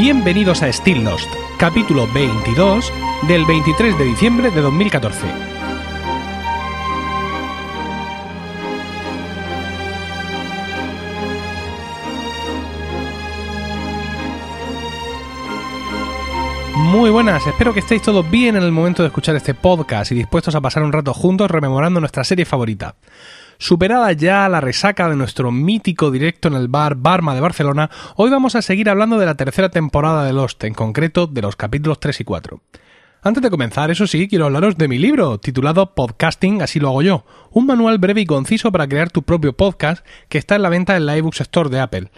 Bienvenidos a Still Lost, capítulo 22 del 23 de diciembre de 2014. Muy buenas, espero que estéis todos bien en el momento de escuchar este podcast y dispuestos a pasar un rato juntos rememorando nuestra serie favorita. Superada ya la resaca de nuestro mítico directo en el bar Barma de Barcelona, hoy vamos a seguir hablando de la tercera temporada de Lost, en concreto de los capítulos 3 y 4. Antes de comenzar, eso sí, quiero hablaros de mi libro, titulado Podcasting, así lo hago yo, un manual breve y conciso para crear tu propio podcast que está en la venta en la iBooks Store de Apple.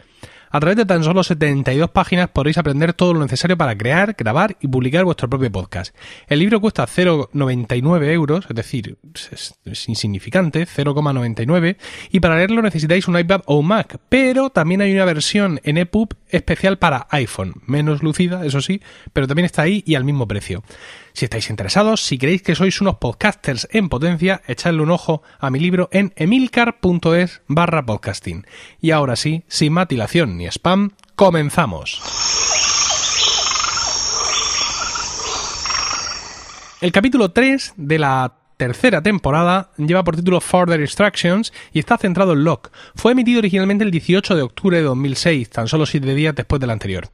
A través de tan solo 72 páginas podréis aprender todo lo necesario para crear, grabar y publicar vuestro propio podcast. El libro cuesta 0,99 euros, es decir, es, insignificante, 0,99, y para leerlo necesitáis un iPad o un Mac, pero también hay una versión en EPUB especial para iPhone, menos lucida, eso sí, pero también está ahí y al mismo precio. Si estáis interesados, si creéis que sois unos podcasters en potencia, echadle un ojo a mi libro en emilcar.es barra podcasting. Y ahora sí, sin matilación ni spam, comenzamos. El capítulo 3 de la tercera temporada lleva por título Further Instructions y está centrado en Locke. Fue emitido originalmente el 18 de octubre de 2006, tan solo siete días después del anterior.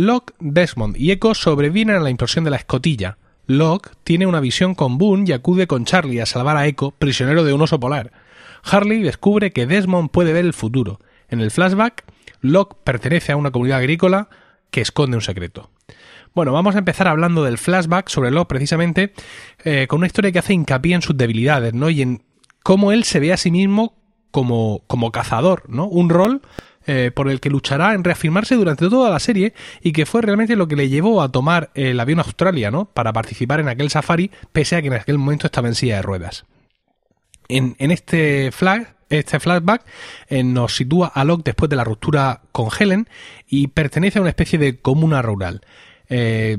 Locke, Desmond y Echo sobreviven a la implosión de la escotilla. Locke tiene una visión con Boone y acude con Charlie a salvar a Echo, prisionero de un oso polar. Harley descubre que Desmond puede ver el futuro. En el flashback, Locke pertenece a una comunidad agrícola que esconde un secreto. Bueno, vamos a empezar hablando del flashback sobre Locke precisamente eh, con una historia que hace hincapié en sus debilidades, ¿no? Y en cómo él se ve a sí mismo como, como cazador, ¿no? Un rol eh, por el que luchará en reafirmarse durante toda la serie y que fue realmente lo que le llevó a tomar el avión Australia, ¿no? Para participar en aquel safari, pese a que en aquel momento estaba en silla de ruedas. En, este flag, este flashback eh, nos sitúa a Locke después de la ruptura con Helen y pertenece a una especie de comuna rural. Eh,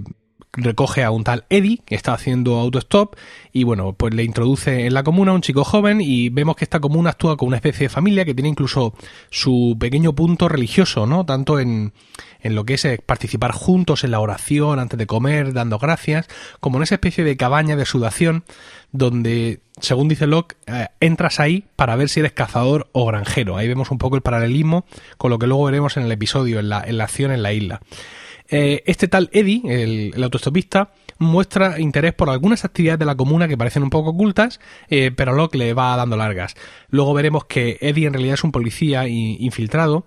recoge a un tal Eddie que está haciendo autostop y bueno, pues le introduce en la comuna un chico joven y vemos que esta comuna actúa como una especie de familia que tiene incluso su pequeño punto religioso, ¿no? Tanto en, en lo que es eh, participar juntos en la oración antes de comer, dando gracias, como en esa especie de cabaña de sudación donde, según dice Locke, eh, entras ahí para ver si eres cazador o granjero. Ahí vemos un poco el paralelismo con lo que luego veremos en el episodio, en la, en la acción en la isla. Eh, este tal Eddie, el, autostopista, muestra interés por algunas actividades de la comuna que parecen un poco ocultas, eh, pero Locke le va dando largas. Luego veremos que Eddie en realidad es un policía infiltrado.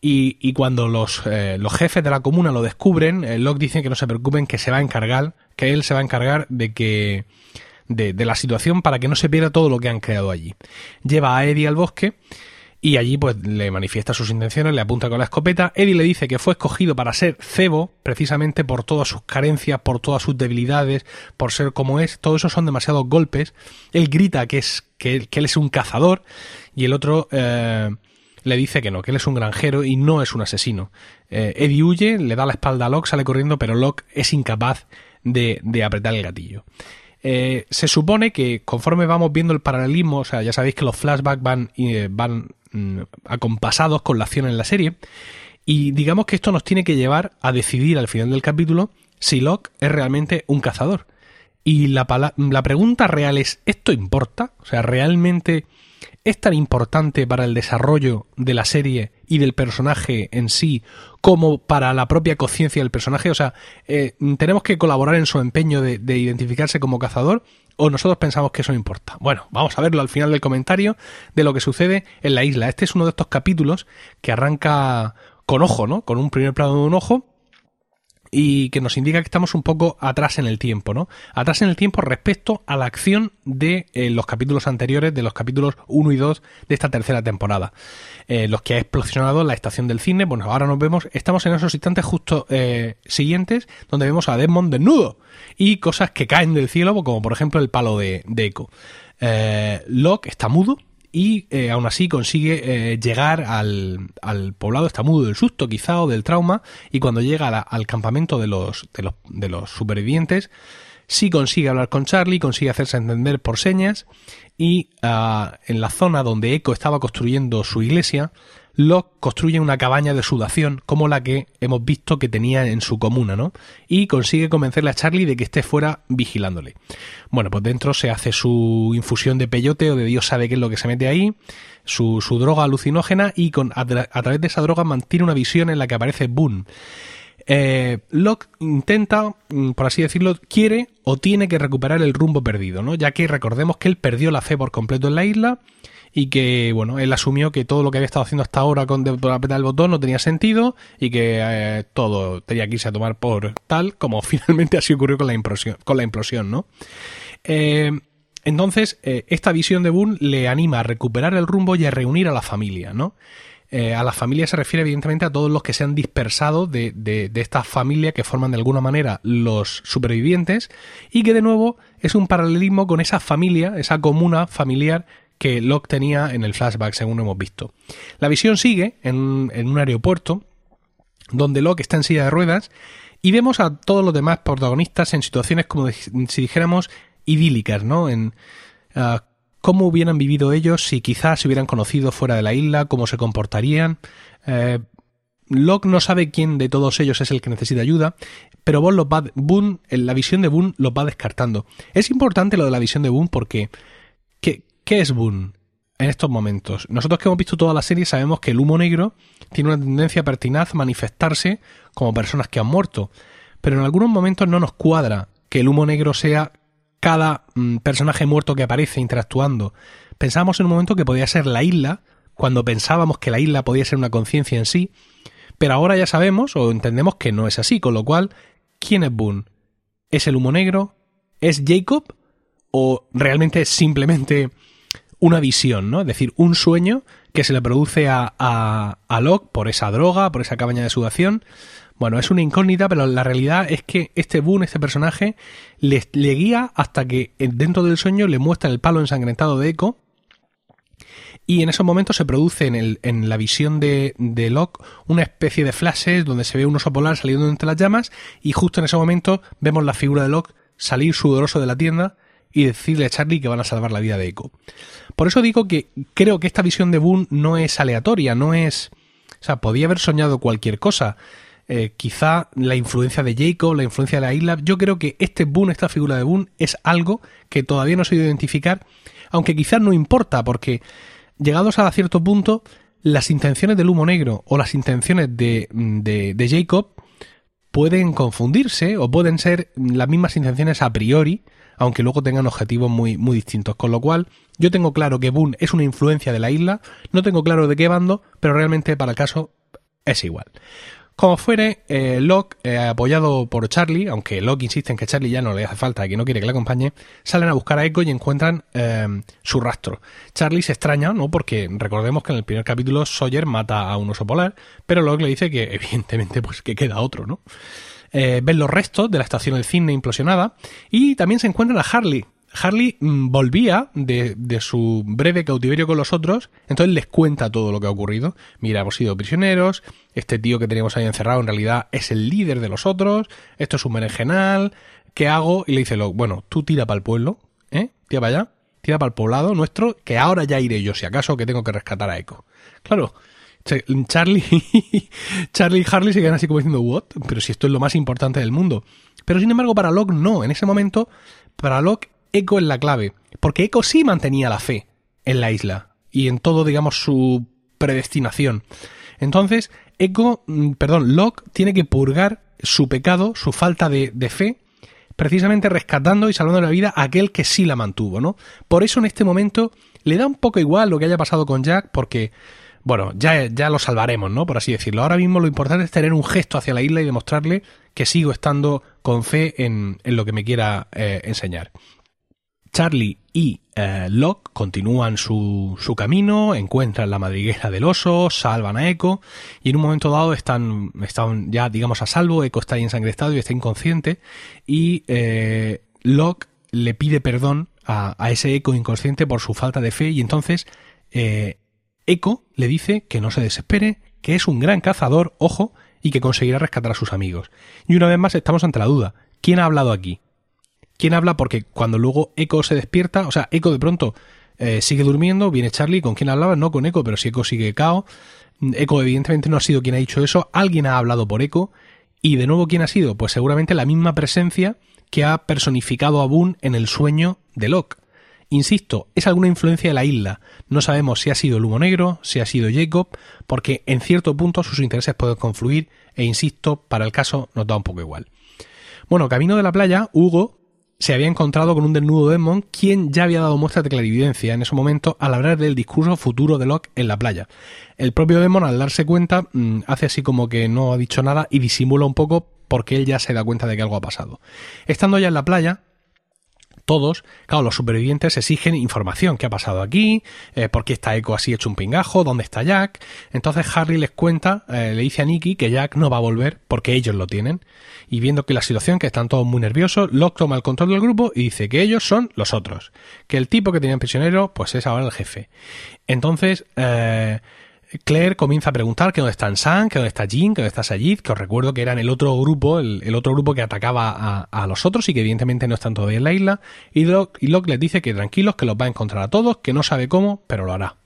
Y, cuando los, eh, los, jefes de la comuna lo descubren, Locke dice que no se preocupen, que se va a encargar, que él se va a encargar de que de, de la situación para que no se pierda todo lo que han creado allí. Lleva a Eddie al bosque y allí pues le manifiesta sus intenciones, le apunta con la escopeta. Eddie le dice que fue escogido para ser cebo precisamente por todas sus carencias, por todas sus debilidades, por ser como es. Todo eso son demasiados golpes. Él grita que es que, él es un cazador y el otro eh, le dice que no, que él es un granjero y no es un asesino. Eh, Eddie huye, le da la espalda a Locke, sale corriendo, pero Locke es incapaz de, de apretar el gatillo. Eh, se supone que conforme vamos viendo el paralelismo, o sea, ya sabéis que los flashbacks van, van mm, acompasados con la acción en la serie, y digamos que esto nos tiene que llevar a decidir al final del capítulo si Locke es realmente un cazador. Y la, la pregunta real es, ¿esto importa? O sea, ¿realmente es tan importante para el desarrollo de la serie y del personaje en sí como para la propia conciencia del personaje? O sea, eh, ¿tenemos que colaborar en su empeño de, de, identificarse como cazador o nosotros pensamos que eso no importa? Bueno, vamos a verlo al final del comentario de lo que sucede en la isla. Este es uno de estos capítulos que arranca con ojo, ¿no? Con un primer plano de un ojo y que nos indica que estamos un poco atrás en el tiempo, ¿no? Atrás en el tiempo respecto a la acción de eh, los capítulos anteriores, de los capítulos 1 y 2 de esta tercera temporada. Eh, los que ha explosionado la estación del cine, bueno, ahora nos vemos, estamos en esos instantes justo eh, siguientes, donde vemos a Desmond desnudo y cosas que caen del cielo, como por ejemplo el palo de, de Echo. Locke está mudo, y eh, aún así consigue eh, llegar al, al, poblado, está mudo del susto quizá o del trauma, y cuando llega al campamento de los, de los, de los supervivientes, sí consigue hablar con Charlie, consigue hacerse entender por señas, y ah, en la zona donde Echo estaba construyendo su iglesia, Locke construye una cabaña de sudación como la que hemos visto que tenía en su comuna, ¿no? Y consigue convencerle a Charlie de que esté fuera vigilándole. Bueno, pues dentro se hace su infusión de peyote o de Dios sabe qué es lo que se mete ahí, su, droga alucinógena y con, a, través de esa droga mantiene una visión en la que aparece Boone. Eh, Locke intenta, mm, por así decirlo, quiere o tiene que recuperar el rumbo perdido, ¿no? Ya que recordemos que él perdió la fe por completo en la isla y que, bueno, él asumió que todo lo que había estado haciendo hasta ahora con apretar el botón no tenía sentido y que eh, todo tenía que irse a tomar por tal, como finalmente así ocurrió con la implosión, con la implosión ¿no? Eh, entonces, eh, esta visión de Boone le anima a recuperar el rumbo y a reunir a la familia, ¿no? a la familia se refiere evidentemente a todos los que se han dispersado de, de, de, esta familia que forman de alguna manera los supervivientes y que de nuevo es un paralelismo con esa familia, esa comuna familiar que Locke tenía en el flashback, según hemos visto. La visión sigue en, un aeropuerto, donde Locke está en silla de ruedas, y vemos a todos los demás protagonistas en situaciones como si dijéramos idílicas, ¿no? En ah, cómo hubieran vivido ellos si quizás se hubieran conocido fuera de la isla, cómo se comportarían. Eh, Locke no sabe quién de todos ellos es el que necesita ayuda, pero Boone, los va, Boone, la visión de Boone los va descartando. Es importante lo de la visión de Boone porque ¿qué, ¿Qué es Boone en estos momentos? Nosotros que hemos visto toda la serie sabemos que el humo negro tiene una tendencia pertinaz a manifestarse como personas que han muerto, pero en algunos momentos no nos cuadra que el humo negro sea cada mm, personaje muerto que aparece interactuando. Pensábamos en un momento que podía ser la isla, cuando pensábamos que la isla podía ser una conciencia en sí, pero ahora ya sabemos o entendemos que no es así, con lo cual, ¿quién es Boone? ¿Es el humo negro? ¿Es Jacob? ¿O realmente es simplemente una visión, ¿no? Es decir, un sueño que se le produce a, a, a Locke por esa droga, por esa cabaña de sudación. Bueno, es una incógnita, pero la realidad es que este Boone, este personaje, le, le guía hasta que dentro del sueño le muestra el palo ensangrentado de Echo. Y en esos momentos se produce en, el, en la visión de, de Locke una especie de flashes donde se ve un oso polar saliendo entre las llamas. Y justo en ese momento vemos la figura de Locke salir sudoroso de la tienda y decirle a Charlie que van a salvar la vida de Echo. Por eso digo que creo que esta visión de Boone no es aleatoria, no es... O sea, podía haber soñado cualquier cosa. Eh, quizá la influencia de Jacob, la influencia de la isla. Yo creo que este Boone, esta figura de Boone, es algo que todavía no se ha identificar, aunque quizás no importa, porque llegados a cierto punto, las intenciones del humo negro o las intenciones de, de, de Jacob pueden confundirse o pueden ser las mismas intenciones a priori aunque luego tengan objetivos muy, muy distintos. Con lo cual, yo tengo claro que Boone es una influencia de la isla, no tengo claro de qué bando, pero realmente para el caso es igual. Como fuere, eh, Locke, eh, apoyado por Charlie, aunque Locke insiste en que Charlie ya no le hace falta y que no quiere que le acompañe, salen a buscar a Echo y encuentran eh, su rastro. Charlie se extraña, ¿no? Porque recordemos que en el primer capítulo Sawyer mata a un oso polar, pero Locke le dice que evidentemente pues que queda otro, ¿no? Eh, ven los restos de la estación del cine implosionada y también se encuentran a Harley. Harley mm, volvía de, de, su breve cautiverio con los otros, entonces les cuenta todo lo que ha ocurrido. Mira, hemos sido prisioneros, este tío que teníamos ahí encerrado en realidad es el líder de los otros, esto es un berenjenal, ¿qué hago? Y le dice, bueno, tú tira para el pueblo, ¿eh? Tira para allá, tira para el poblado nuestro, que ahora ya iré yo, si acaso que tengo que rescatar a Echo. Claro, Charlie, Charlie y Harley se quedan así como diciendo, ¿what? Pero si esto es lo más importante del mundo. Pero sin embargo, para Locke no. En ese momento, para Locke, Echo es la clave. Porque Echo sí mantenía la fe en la isla y en todo, digamos, su predestinación. Entonces, Echo, mm, perdón, Locke tiene que purgar su pecado, su falta de, de fe, precisamente rescatando y salvando la vida a aquel que sí la mantuvo, ¿no? Por eso en este momento le da un poco igual lo que haya pasado con Jack, porque bueno, ya, ya lo salvaremos, ¿no? Por así decirlo. Ahora mismo lo importante es tener un gesto hacia la isla y demostrarle que sigo estando con fe en, lo que me quiera eh, enseñar. Charlie y eh, Locke continúan su, su, camino, encuentran la madriguera del oso, salvan a Echo y en un momento dado están, están ya, digamos, a salvo. Echo está ahí ensangrestado y está inconsciente y eh, Locke le pide perdón a, a, ese Echo inconsciente por su falta de fe y entonces Echo le dice que no se desespere, que es un gran cazador, ojo, y que conseguirá rescatar a sus amigos. Y una vez más estamos ante la duda. ¿Quién ha hablado aquí? ¿Quién habla? Porque cuando luego Echo se despierta, o sea, Echo de pronto eh, sigue durmiendo, viene Charlie, ¿con quién hablaba? No con Echo, pero si Echo sigue cao. Echo evidentemente no ha sido quien ha dicho eso, alguien ha hablado por Echo y de nuevo quién ha sido, pues seguramente la misma presencia que ha personificado a Boone en el sueño de Locke. Insisto, es alguna influencia de la isla. No sabemos si ha sido el humo negro, si ha sido Jacob, porque en cierto punto sus intereses pueden confluir e insisto, para el caso nos da un poco igual. Bueno, camino de la playa, Hugo se había encontrado con un desnudo Desmond, quien ya había dado muestras de clarividencia en ese momento al hablar del discurso futuro de Locke en la playa. El propio Desmond, al darse cuenta, mm, hace así como que no ha dicho nada y disimula un poco porque él ya se da cuenta de que algo ha pasado. Estando ya en la playa, todos, claro, los supervivientes exigen información. ¿Qué ha pasado aquí? Eh, ¿Por qué está Echo así hecho un pingajo? ¿Dónde está Jack? Entonces Harry les cuenta, eh, le dice a Nicky que Jack no va a volver porque ellos lo tienen. Y viendo que la situación, que están todos muy nerviosos, Locke toma el control del grupo y dice que ellos son los otros. Que el tipo que tenían prisionero, pues es ahora el jefe. Entonces, eh, Claire comienza a preguntar que dónde están Sam, que dónde está Jean, que dónde está Sayid, que os recuerdo que eran el otro grupo, el, otro grupo que atacaba a, los otros y que evidentemente no están todavía en la isla. Y Locke, y Locke les dice que tranquilos, que los va a encontrar a todos, que no sabe cómo, pero lo hará.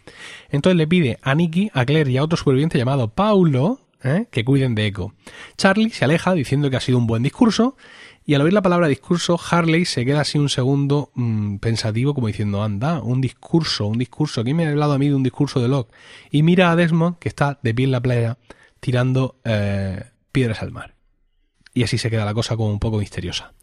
Entonces le pide a Nicky, a Claire y a otro superviviente llamado Paulo ¿eh? que cuiden de Echo. Charlie se aleja diciendo que ha sido un buen discurso y al oír la palabra discurso, Harley se queda así un segundo mm, pensativo, como diciendo, anda, un discurso, un discurso. ¿Quién me ha hablado a mí de un discurso de Locke? Y mira a Desmond, que está de pie en la playa, tirando eh, piedras al mar. Y así se queda la cosa como un poco misteriosa.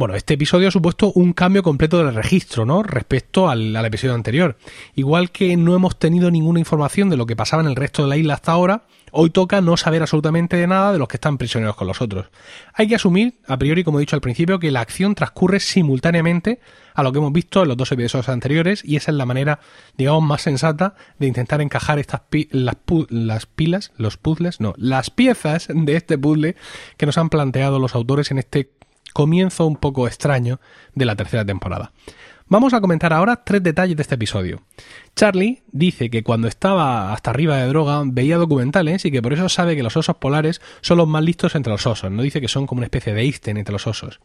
Bueno, este episodio ha supuesto un cambio completo del registro, ¿no? Respecto al, episodio anterior. Igual que no hemos tenido ninguna información de lo que pasaba en el resto de la isla hasta ahora, hoy toca no saber absolutamente de nada de los que están prisioneros con los otros. Hay que asumir, a priori, como he dicho al principio, que la acción transcurre simultáneamente a lo que hemos visto en los dos episodios anteriores y esa es la manera, digamos, más sensata de intentar encajar estas las, las pilas, los puzzles, no, las piezas de este puzzle que nos han planteado los autores en este comienzo un poco extraño de la tercera temporada. Vamos a comentar ahora tres detalles de este episodio. Charlie dice que cuando estaba hasta arriba de droga veía documentales y que por eso sabe que los osos polares son los más listos entre los osos. No dice que son como una especie de Einstein entre los osos.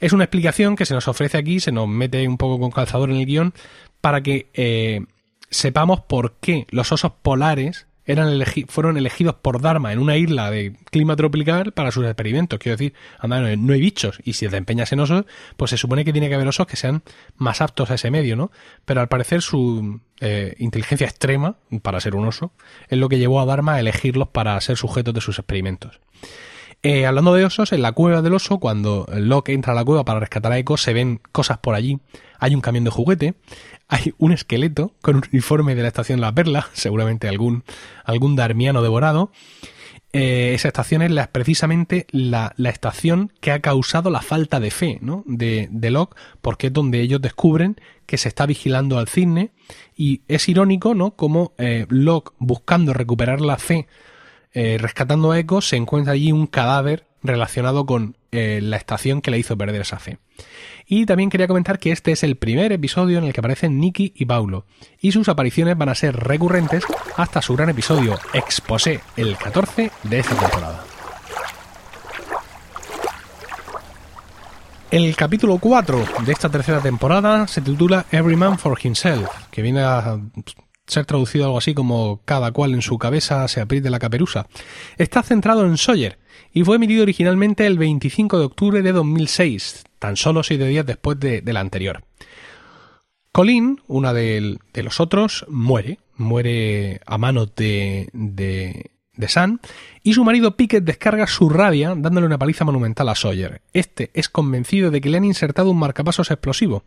Es una explicación que se nos ofrece aquí, se nos mete un poco con calzador en el guion para que eh, sepamos por qué los osos polares eran fueron elegidos por Dharma en una isla de clima tropical para sus experimentos. Quiero decir, no hay bichos. Y si te empeñas en osos, pues se supone que tiene que haber osos que sean más aptos a ese medio, ¿no? Pero al parecer su eh, inteligencia extrema, para ser un oso, es lo que llevó a Dharma a elegirlos para ser sujetos de sus experimentos. Eh, hablando de osos, en la cueva del oso, cuando Locke entra a la cueva para rescatar a Echo, se ven cosas por allí. Hay un camión de juguete, hay un esqueleto con un uniforme de la estación La Perla, seguramente algún, algún darmiano devorado. Eh, esa estación es precisamente la, estación que ha causado la falta de fe ¿no? de, de Locke, porque es donde ellos descubren que se está vigilando al cisne. Y es irónico, ¿no? Como eh, Locke, buscando recuperar la fe eh, rescatando a Echo, se encuentra allí un cadáver relacionado con eh, la estación que le hizo perder esa fe. Y también quería comentar que este es el primer episodio en el que aparecen Nicky y Paulo, y sus apariciones van a ser recurrentes hasta su gran episodio Exposé, el 14 de esta temporada. El capítulo 4 de esta tercera temporada se titula Every Man for Himself, que viene a ser traducido algo así como cada cual en su cabeza se apriete la caperusa. Está centrado en Sawyer y fue emitido originalmente el 25 de octubre de 2006, tan solo siete días después de, la anterior. Colin, una de, los otros, muere, muere a manos de, de, de San, y su marido Pickett descarga su rabia dándole una paliza monumental a Sawyer. Este es convencido de que le han insertado un marcapasos explosivo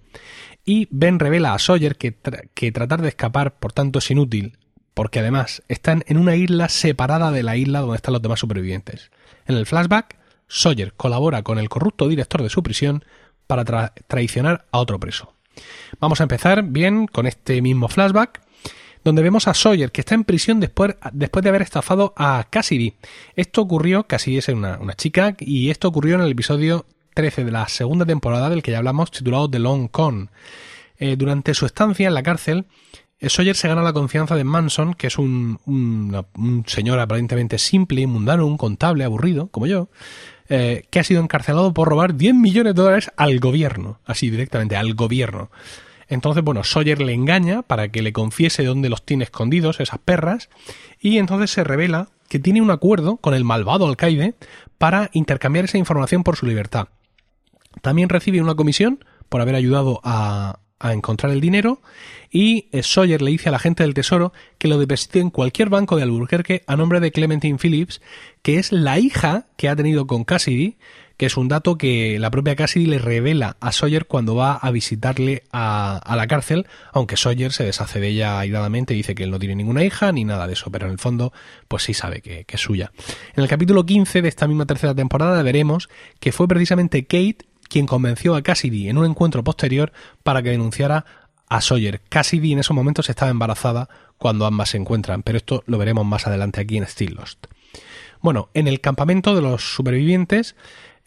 y Ben revela a Sawyer que, que tratar de escapar, por tanto, es inútil, porque además están en una isla separada de la isla donde están los demás supervivientes. En el flashback, Sawyer colabora con el corrupto director de su prisión para traicionar a otro preso. Vamos a empezar bien con este mismo flashback, donde vemos a Sawyer que está en prisión después, después de haber estafado a Cassidy. Esto ocurrió, Cassidy es una, una chica, y esto ocurrió en el episodio 13 de la segunda temporada del que ya hablamos, titulado The Long Con. Eh, durante su estancia en la cárcel, eh, Sawyer se gana la confianza de Manson, que es un, un, señor aparentemente simple mundano, un contable aburrido, como yo, eh, que ha sido encarcelado por robar 10 millones de dólares al gobierno, así directamente, al gobierno. Entonces, bueno, Sawyer le engaña para que le confiese dónde los tiene escondidos, esas perras, y entonces se revela que tiene un acuerdo con el malvado alcaide para intercambiar esa información por su libertad. También recibe una comisión por haber ayudado a, a encontrar el dinero y eh, Sawyer le dice a la gente del tesoro que lo deposite en cualquier banco de Albuquerque a nombre de Clementine Phillips, que es la hija que ha tenido con Cassidy, que es un dato que la propia Cassidy le revela a Sawyer cuando va a visitarle a, la cárcel, aunque Sawyer se deshace de ella airadamente y dice que él no tiene ninguna hija ni nada de eso, pero en el fondo pues sí sabe que, que es suya. En el capítulo 15 de esta misma tercera temporada veremos que fue precisamente Kate quien convenció a Cassidy en un encuentro posterior para que denunciara a Sawyer. Cassidy en esos momentos estaba embarazada cuando ambas se encuentran, pero esto lo veremos más adelante aquí en Still Lost. Bueno, en el campamento de los supervivientes,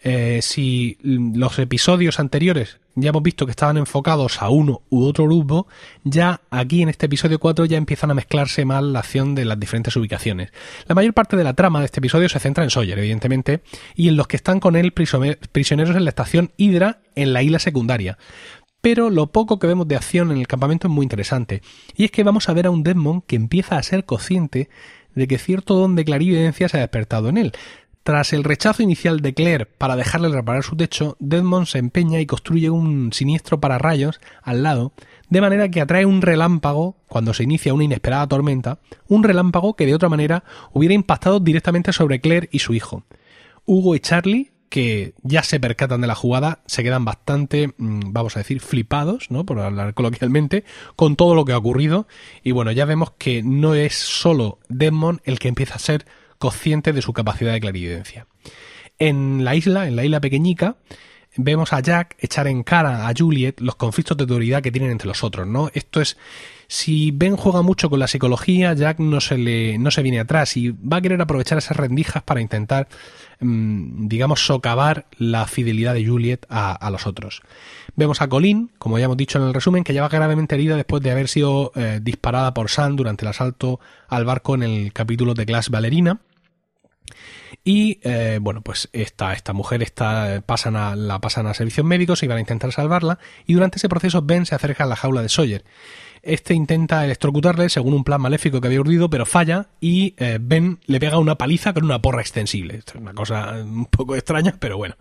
eh, si los episodios anteriores ya hemos visto que estaban enfocados a uno u otro grupo, ya aquí en este episodio 4 ya empiezan a mezclarse mal la acción de las diferentes ubicaciones. La mayor parte de la trama de este episodio se centra en Sawyer, evidentemente, y en los que están con él prisioneros en la estación Hydra en la isla secundaria. Pero lo poco que vemos de acción en el campamento es muy interesante, y es que vamos a ver a un Desmond que empieza a ser consciente de que cierto don de clarividencia se ha despertado en él. Tras el rechazo inicial de Claire para dejarle reparar su techo, Desmond se empeña y construye un siniestro para rayos al lado, de manera que atrae un relámpago cuando se inicia una inesperada tormenta, un relámpago que de otra manera hubiera impactado directamente sobre Claire y su hijo. Hugo y Charlie, que ya se percatan de la jugada, se quedan bastante, mm, vamos a decir, flipados, ¿no? Por hablar coloquialmente, con todo lo que ha ocurrido. Y bueno, ya vemos que no es solo Desmond el que empieza a ser consciente de su capacidad de clarividencia. En la isla, en la isla pequeñica, vemos a Jack echar en cara a Juliet los conflictos de autoridad que tienen entre los otros, ¿no? Esto es si Ben juega mucho con la psicología, Jack no se le no se viene atrás y va a querer aprovechar esas rendijas para intentar mm, digamos socavar la fidelidad de Juliet a, los otros. Vemos a Colin, como ya hemos dicho en el resumen, que lleva gravemente herida después de haber sido eh, disparada por Sam durante el asalto al barco en el capítulo de Glass Ballerina. Y eh, bueno, pues esta, mujer está, pasan a, la pasan a servicios médicos y van a intentar salvarla. Y durante ese proceso Ben se acerca a la jaula de Sawyer. Este intenta electrocutarle según un plan maléfico que había urdido, pero falla y eh, Ben le pega una paliza con una porra extensible. es una cosa un poco extraña, pero bueno.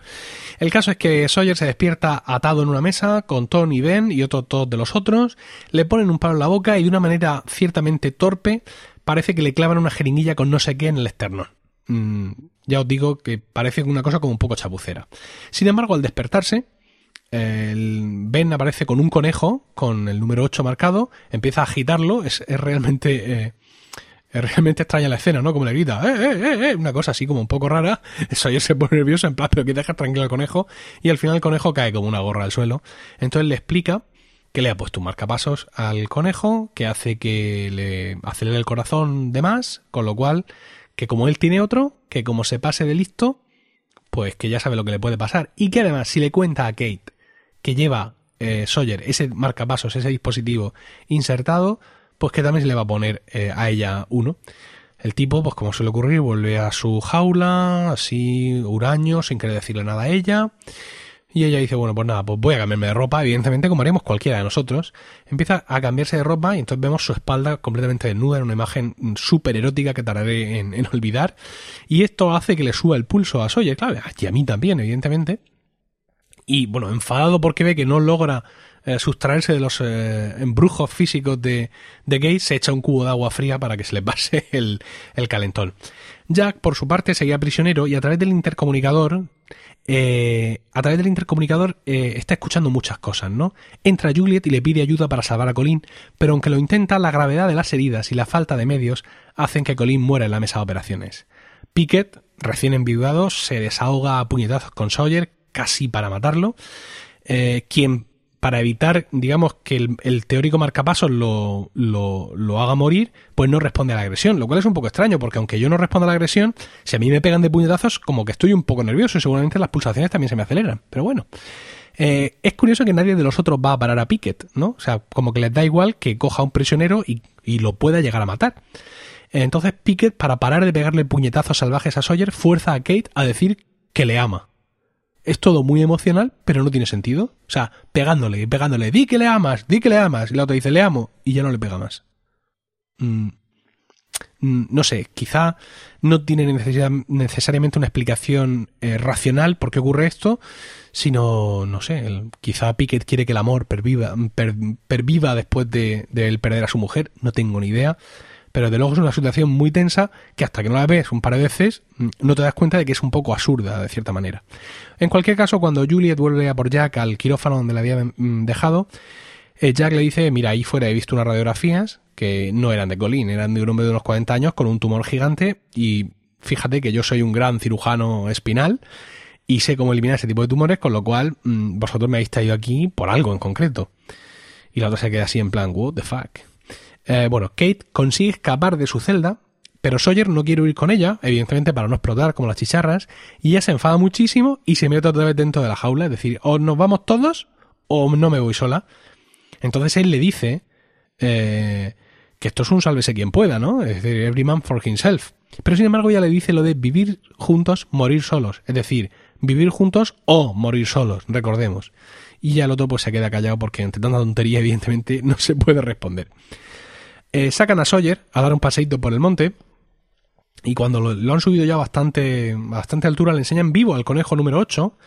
El caso es que Sawyer se despierta atado en una mesa con Tony y Ben y otros todos de los otros, le ponen un palo en la boca y de una manera ciertamente torpe parece que le clavan una jeringuilla con no sé qué en el esternón. Mm, ya os digo que parece una cosa como un poco chapucera. Sin embargo, al despertarse, el Ben aparece con un conejo, con el número 8 marcado, empieza a agitarlo, es, realmente... Eh, es realmente extraña la escena, ¿no? Como le grita, ¡eh, eh, eh! eh" una cosa así como un poco rara. Sawyer se pone nervioso, en plan, pero que deja tranquilo al conejo. Y al final el conejo cae como una gorra al suelo. Entonces le explica que le ha puesto un marcapasos al conejo, que hace que le acelere el corazón de más, con lo cual que como él tiene otro, que como se pase de listo, pues que ya sabe lo que le puede pasar. Y que además, si le cuenta a Kate que lleva eh, Sawyer ese marcapasos, ese dispositivo insertado, pues que también se le va a poner eh, a ella uno. El tipo, pues como suele ocurrir, vuelve a su jaula, así, huraño, sin querer decirle nada a ella. Y ella dice, bueno, pues nada, pues voy a cambiarme de ropa, evidentemente, como haríamos cualquiera de nosotros. Empieza a cambiarse de ropa y entonces vemos su espalda completamente desnuda en una imagen súper erótica que tardaré en, olvidar. Y esto hace que le suba el pulso a Sawyer, claro, y a mí también, evidentemente. Y bueno, enfadado porque ve que no logra eh, sustraerse de los eh, embrujos físicos de, de Gates, se echa un cubo de agua fría para que se le pase el, el calentón. Jack, por su parte, seguía prisionero y a través del intercomunicador eh, a través del intercomunicador eh, está escuchando muchas cosas, ¿no? Entra Juliet y le pide ayuda para salvar a Colin, pero aunque lo intenta, la gravedad de las heridas y la falta de medios hacen que Colin muera en la mesa de operaciones. Pickett, recién enviudado, se desahoga a puñetazos con Sawyer, casi para matarlo, eh, quien para evitar, digamos, que el, teórico marcapasos lo, lo, haga morir, pues no responde a la agresión, lo cual es un poco extraño, porque aunque yo no responda a la agresión, si a mí me pegan de puñetazos, como que estoy un poco nervioso y seguramente las pulsaciones también se me aceleran. Pero bueno, eh, es curioso que nadie de los otros va a parar a Pickett, ¿no? O sea, como que les da igual que coja a un prisionero y, y lo pueda llegar a matar. Entonces Pickett, para parar de pegarle puñetazos salvajes a Sawyer, fuerza a Kate a decir que le ama Es todo muy emocional, pero no tiene sentido. O sea, pegándole y pegándole, di que le amas, di que le amas. Y la otra dice, le amo, y ya no le pega más. Mm, mm, no sé, quizá no tiene necesariamente una explicación eh, racional por qué ocurre esto, sino, no sé, quizá Pickett quiere que el amor perviva, perviva después de, de él perder a su mujer, no tengo ni idea pero de luego es una situación muy tensa que hasta que no la ves un par de veces mm, no te das cuenta de que es un poco absurda de cierta manera. En cualquier caso, cuando Juliet vuelve a por Jack al quirófano donde le había mm, dejado, eh, Jack le dice, mira, ahí fuera he visto unas radiografías que no eran de Colin, eran de un hombre de unos 40 años con un tumor gigante y fíjate que yo soy un gran cirujano espinal y sé cómo eliminar ese tipo de tumores, con lo cual mm, vosotros me habéis traído aquí por algo en concreto. Y la otra se queda así en plan, what the fuck. Eh, bueno, Kate consigue escapar de su celda, pero Sawyer no quiere huir con ella, evidentemente para no explotar como las chicharras, y ella se enfada muchísimo y se mete otra vez dentro de la jaula, es decir, o nos vamos todos o no me voy sola. Entonces él le dice eh, que esto es un sálvese quien pueda, ¿no? Es decir, every man for himself. Pero sin embargo ella le dice lo de vivir juntos, morir solos, es decir, vivir juntos o morir solos, recordemos. Y ya el otro pues se queda callado porque entre tanta tontería evidentemente no se puede responder. Eh, sacan a Sawyer a dar un paseito por el monte. Y cuando lo, han subido ya bastante, bastante altura, le enseñan vivo al conejo número 8.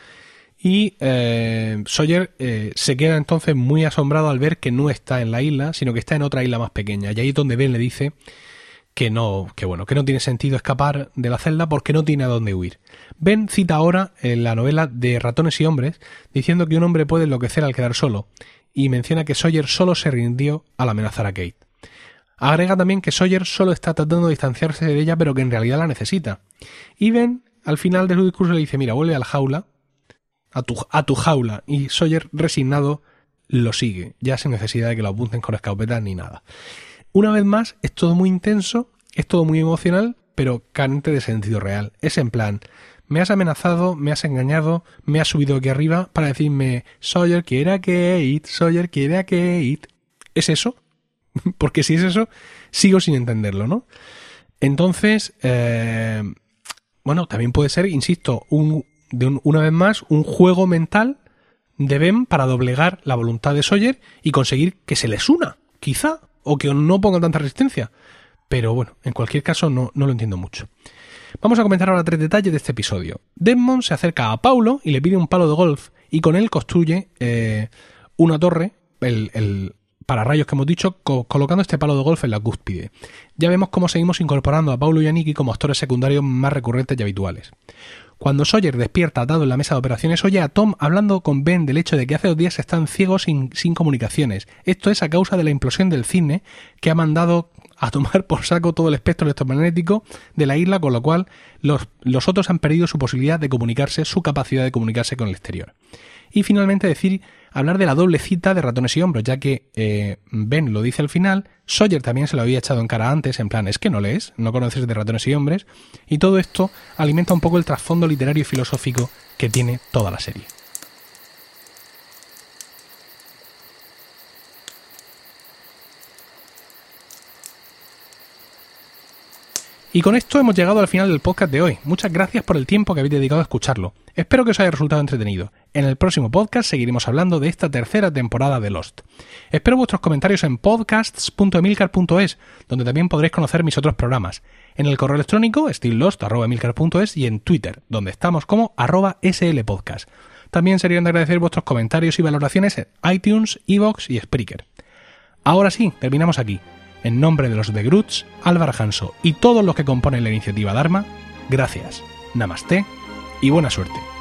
Y eh, Sawyer eh, se queda entonces muy asombrado al ver que no está en la isla, sino que está en otra isla más pequeña. Y ahí es donde Ben le dice que no, que bueno, que no tiene sentido escapar de la celda porque no tiene a dónde huir. Ben cita ahora en la novela de Ratones y Hombres, diciendo que un hombre puede enloquecer al quedar solo, y menciona que Sawyer solo se rindió al amenazar a Kate. Agrega también que Sawyer solo está tratando de distanciarse de ella, pero que en realidad la necesita. Y Ben, al final de su discurso, le dice, mira, vuelve a la jaula, a tu, a tu jaula. Y Sawyer, resignado, lo sigue, ya sin necesidad de que lo apunten con escopetas ni nada. Una vez más, es todo muy intenso, es todo muy emocional, pero carente de sentido real. Es en plan, me has amenazado, me has engañado, me has subido aquí arriba para decirme, Sawyer quiere a Kate, Sawyer quiere a Kate. ¿Es eso? Porque si es eso, sigo sin entenderlo, ¿no? Entonces, eh, bueno, también puede ser, insisto, un, de una vez más, un juego mental de Ben para doblegar la voluntad de Sawyer y conseguir que se les una, quizá, o que no pongan tanta resistencia. Pero bueno, en cualquier caso no, no lo entiendo mucho. Vamos a comentar ahora tres detalles de este episodio. Desmond se acerca a Paulo y le pide un palo de golf y con él construye eh, una torre, el, el, para rayos que hemos dicho, colocando este palo de golf en la cúspide. Ya vemos cómo seguimos incorporando a Paulo y a Nicky como actores secundarios más recurrentes y habituales. Cuando Sawyer despierta atado en la mesa de operaciones, oye a Tom hablando con Ben del hecho de que hace dos días están ciegos sin, comunicaciones. Esto es a causa de la implosión del cine que ha mandado a tomar por saco todo el espectro electromagnético de la isla, con lo cual los otros han perdido su posibilidad de comunicarse, su capacidad de comunicarse con el exterior. Y finalmente decir hablar de la doble cita de ratones y hombros, ya que eh, Ben lo dice al final, Sawyer también se lo había echado en cara antes, en plan, es que no lees, no conoces de ratones y hombres, y todo esto alimenta un poco el trasfondo literario y filosófico que tiene toda la serie. Y con esto hemos llegado al final del podcast de hoy. Muchas gracias por el tiempo que habéis dedicado a escucharlo. Espero que os haya resultado entretenido. En el próximo podcast seguiremos hablando de esta tercera temporada de Lost. Espero vuestros comentarios en podcasts.emilcar.es, donde también podréis conocer mis otros programas. En el correo electrónico stilllost.emilcar.es y en Twitter, donde estamos como arroba slpodcast. También serían de agradecer vuestros comentarios y valoraciones en iTunes, Evox y Spreaker. Ahora sí, terminamos aquí. En nombre de los de Grutz, Álvaro Hanso y todos los que componen la iniciativa Dharma, gracias, namaste y buena suerte.